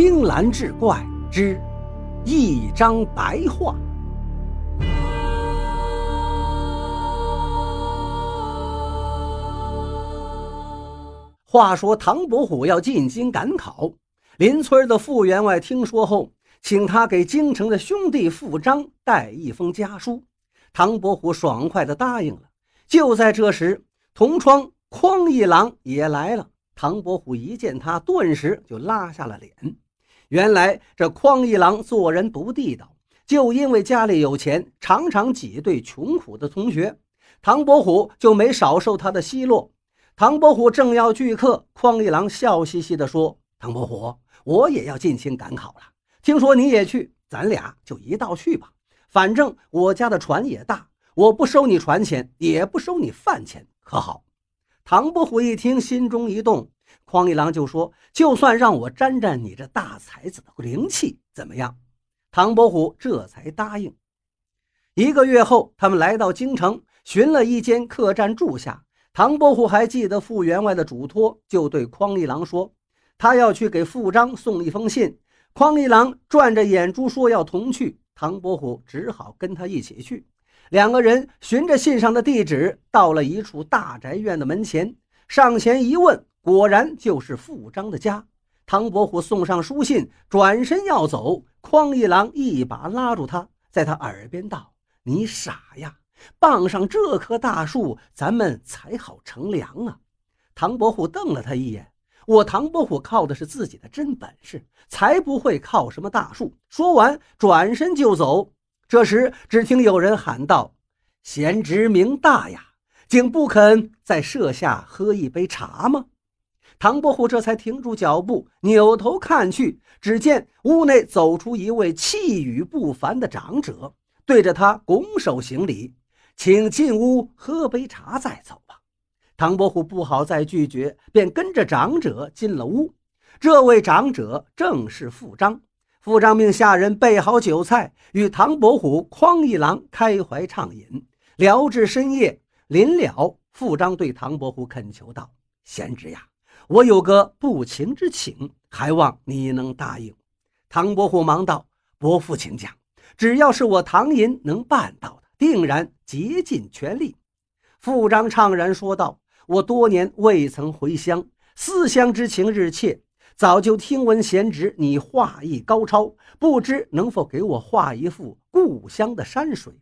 青蓝志怪之一张白画。话说唐伯虎要进京赶考，邻村的傅员外听说后，请他给京城的兄弟傅张带一封家书。唐伯虎爽快地答应了。就在这时，同窗匡一郎也来了。唐伯虎一见他，顿时就拉下了脸。原来这匡一郎做人不地道，就因为家里有钱，常常挤兑穷苦的同学，唐伯虎就没少受他的奚落。唐伯虎正要拒客，匡一郎笑嘻嘻地说：“唐伯虎，我也要进京赶考了。听说你也去，咱俩就一道去吧。反正我家的船也大，我不收你船钱，也不收你饭钱，可好？”唐伯虎一听，心中一动，匡一郎就说：“就算让我沾沾你这大才子的灵气，怎么样？”唐伯虎这才答应。一个月后，他们来到京城，寻了一间客栈住下。唐伯虎还记得傅员外的嘱托，就对匡一郎说：“他要去给傅章送一封信。”匡一郎转着眼珠说：“要同去。”唐伯虎只好跟他一起去。两个人循着信上的地址，到了一处大宅院的门前，上前一问，果然就是傅章的家。唐伯虎送上书信，转身要走，匡一郎一把拉住他，在他耳边道：“你傻呀！”傍上这棵大树，咱们才好乘凉啊！唐伯虎瞪了他一眼。我唐伯虎靠的是自己的真本事，才不会靠什么大树。说完，转身就走。这时，只听有人喊道：“贤侄名大呀，竟不肯在舍下喝一杯茶吗？”唐伯虎这才停住脚步，扭头看去，只见屋内走出一位气宇不凡的长者，对着他拱手行礼。请进屋喝杯茶再走吧。唐伯虎不好再拒绝，便跟着长者进了屋。这位长者正是傅章。傅章命下人备好酒菜，与唐伯虎、匡一郎开怀畅饮，聊至深夜。临了，傅章对唐伯虎恳求道：“贤侄呀，我有个不情之请，还望你能答应。”唐伯虎忙道：“伯父请讲，只要是我唐寅能办到的。”定然竭尽全力。傅张怅然说道：“我多年未曾回乡，思乡之情日切。早就听闻贤侄你画艺高超，不知能否给我画一幅故乡的山水？”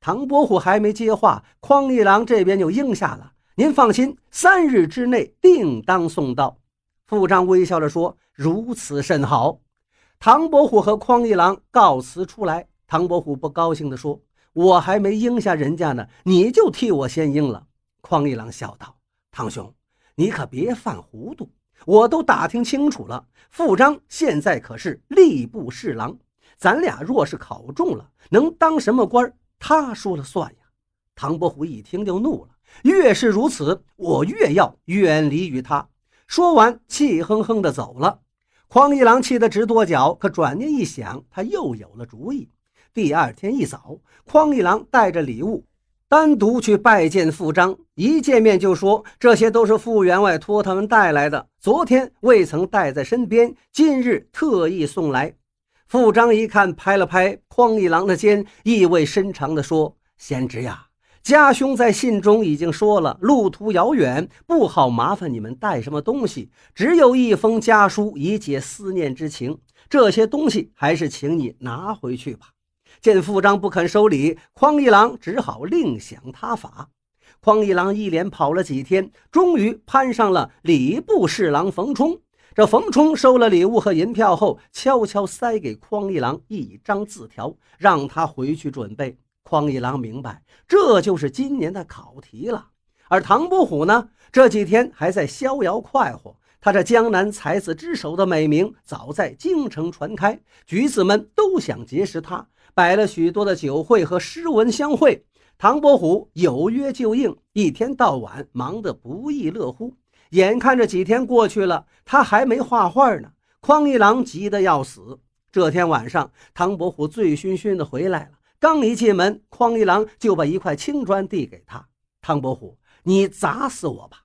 唐伯虎还没接话，匡一郎这边就应下了：“您放心，三日之内定当送到。”傅章微笑着说：“如此甚好。”唐伯虎和匡一郎告辞出来，唐伯虎不高兴地说。我还没应下人家呢，你就替我先应了。匡一郎笑道：“堂兄，你可别犯糊涂。我都打听清楚了，傅章现在可是吏部侍郎，咱俩若是考中了，能当什么官，他说了算呀。”唐伯虎一听就怒了：“越是如此，我越要远离于他。”说完，气哼哼地走了。匡一郎气得直跺脚，可转念一想，他又有了主意。第二天一早，匡一郎带着礼物，单独去拜见傅章。一见面就说：“这些都是傅员外托他们带来的，昨天未曾带在身边，今日特意送来。”傅章一看，拍了拍匡一郎的肩，意味深长地说：“贤侄呀，家兄在信中已经说了，路途遥远，不好麻烦你们带什么东西，只有一封家书以解思念之情。这些东西还是请你拿回去吧。”见傅张不肯收礼，匡一郎只好另想他法。匡一郎一连跑了几天，终于攀上了礼部侍郎冯冲。这冯冲收了礼物和银票后，悄悄塞给匡一郎一张字条，让他回去准备。匡一郎明白，这就是今年的考题了。而唐伯虎呢，这几天还在逍遥快活。他这江南才子之首的美名早在京城传开，举子们都想结识他。摆了许多的酒会和诗文相会，唐伯虎有约就应，一天到晚忙得不亦乐乎。眼看着几天过去了，他还没画画呢。匡一郎急得要死。这天晚上，唐伯虎醉醺醺的回来了，刚一进门，匡一郎就把一块青砖递给他：“唐伯虎，你砸死我吧！”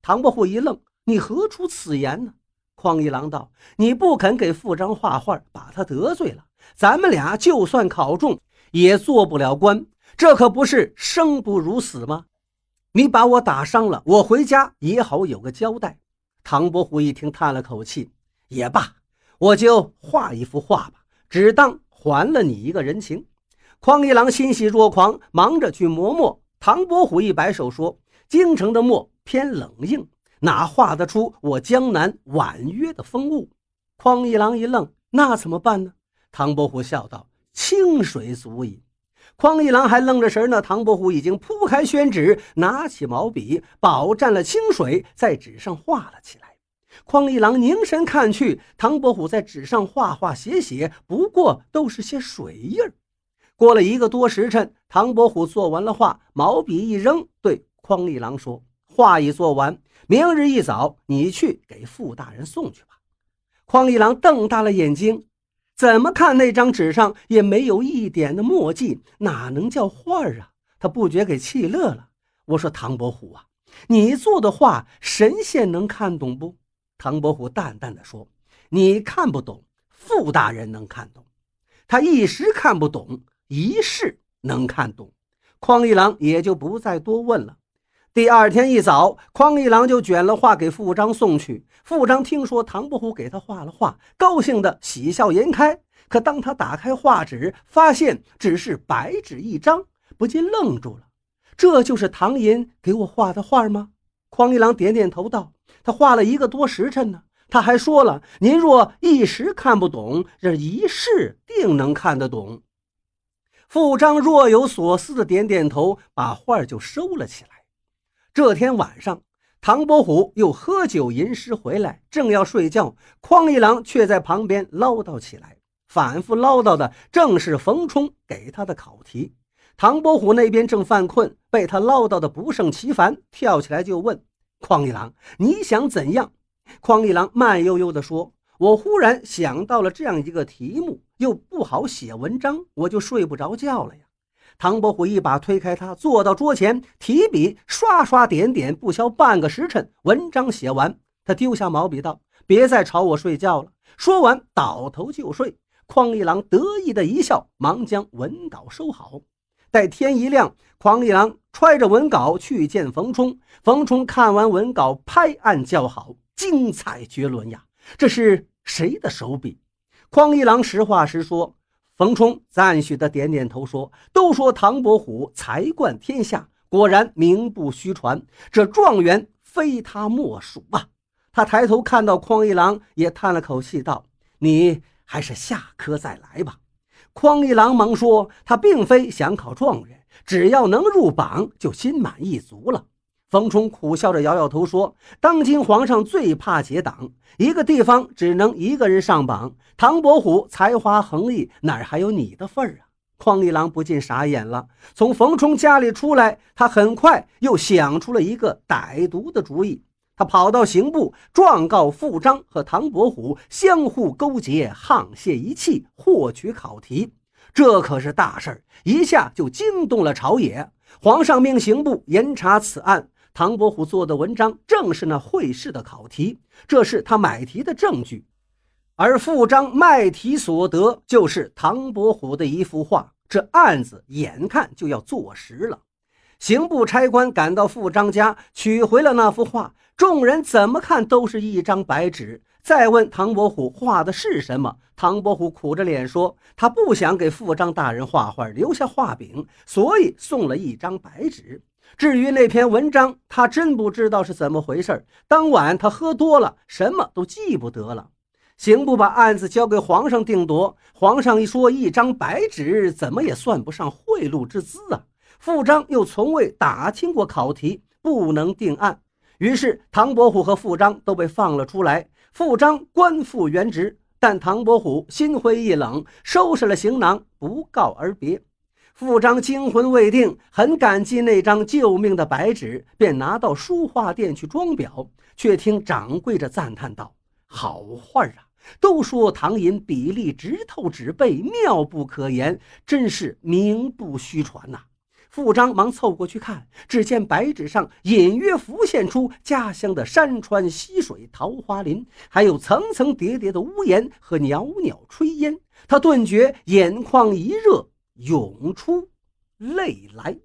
唐伯虎一愣：“你何出此言呢？”匡一郎道：“你不肯给富章画画，把他得罪了，咱们俩就算考中，也做不了官。这可不是生不如死吗？你把我打伤了，我回家也好有个交代。”唐伯虎一听，叹了口气：“也罢，我就画一幅画吧，只当还了你一个人情。”匡一郎欣喜若狂，忙着去磨墨。唐伯虎一摆手说：“京城的墨偏冷硬，哪画得出我江南婉约的风物？”匡一郎一愣：“那怎么办呢？”唐伯虎笑道：“清水足矣。”匡一郎还愣着神呢，唐伯虎已经铺开宣纸，拿起毛笔，饱蘸了清水，在纸上画了起来。匡一郎凝神看去，唐伯虎在纸上画画写写，不过都是些水印儿。过了一个多时辰，唐伯虎做完了画，毛笔一扔，对匡一郎说：“画已做完，明日一早你去给傅大人送去吧。”匡一郎瞪大了眼睛，怎么看那张纸上也没有一点的墨迹，哪能叫画啊？他不觉给气乐了。我说：“唐伯虎啊，你做的画，神仙能看懂不？”唐伯虎淡淡的说：“你看不懂，傅大人能看懂。他一时看不懂。”一试能看懂，匡一郎也就不再多问了。第二天一早，匡一郎就卷了画给富章送去。富章听说唐伯虎给他画了画，高兴的喜笑颜开。可当他打开画纸，发现只是白纸一张，不禁愣住了。这就是唐寅给我画的画吗？匡一郎点点头道：“他画了一个多时辰呢。他还说了，您若一时看不懂，这一试定能看得懂。”傅章若有所思的点点头，把画就收了起来。这天晚上，唐伯虎又喝酒吟诗回来，正要睡觉，匡一郎却在旁边唠叨起来。反复唠叨的正是冯冲给他的考题。唐伯虎那边正犯困，被他唠叨的不胜其烦，跳起来就问匡一郎：“你想怎样？”匡一郎慢悠悠地说。我忽然想到了这样一个题目，又不好写文章，我就睡不着觉了呀。唐伯虎一把推开他，坐到桌前，提笔刷刷点点，不消半个时辰，文章写完。他丢下毛笔道：“别再吵我睡觉了。”说完，倒头就睡。匡一郎得意的一笑，忙将文稿收好。待天一亮，匡一郎揣着文稿去见冯冲。冯冲看完文稿，拍案叫好：“精彩绝伦呀！这是。”谁的手笔？匡一郎实话实说。冯冲赞许的点点头说：“都说唐伯虎才冠天下，果然名不虚传。这状元非他莫属啊！”他抬头看到匡一郎，也叹了口气道：“你还是下科再来吧。”匡一郎忙说：“他并非想考状元，只要能入榜，就心满意足了。”冯冲苦笑着摇摇头说：“当今皇上最怕结党，一个地方只能一个人上榜。唐伯虎才华横溢，哪还有你的份儿啊？”匡一郎不禁傻眼了。从冯冲家里出来，他很快又想出了一个歹毒的主意。他跑到刑部，状告傅章和唐伯虎相互勾结，沆瀣一气，获取考题。这可是大事儿，一下就惊动了朝野。皇上命刑部严查此案。唐伯虎做的文章正是那会试的考题，这是他买题的证据。而傅章卖题所得，就是唐伯虎的一幅画。这案子眼看就要坐实了。刑部差官赶到傅章家，取回了那幅画。众人怎么看都是一张白纸。再问唐伯虎画的是什么，唐伯虎苦着脸说：“他不想给傅章大人画画，留下画饼，所以送了一张白纸。”至于那篇文章，他真不知道是怎么回事当晚他喝多了，什么都记不得了。刑部把案子交给皇上定夺。皇上一说，一张白纸怎么也算不上贿赂之资啊。傅章又从未打听过考题，不能定案。于是唐伯虎和傅章都被放了出来。傅章官复原职，但唐伯虎心灰意冷，收拾了行囊，不告而别。傅章惊魂未定，很感激那张救命的白纸，便拿到书画店去装裱。却听掌柜的赞叹道：“好画啊！都说唐寅笔力直透纸背，妙不可言，真是名不虚传呐。”傅章忙凑过去看，只见白纸上隐约浮现出家乡的山川溪水、桃花林，还有层层叠叠的屋檐和袅袅炊烟。他顿觉眼眶一热，涌出泪来。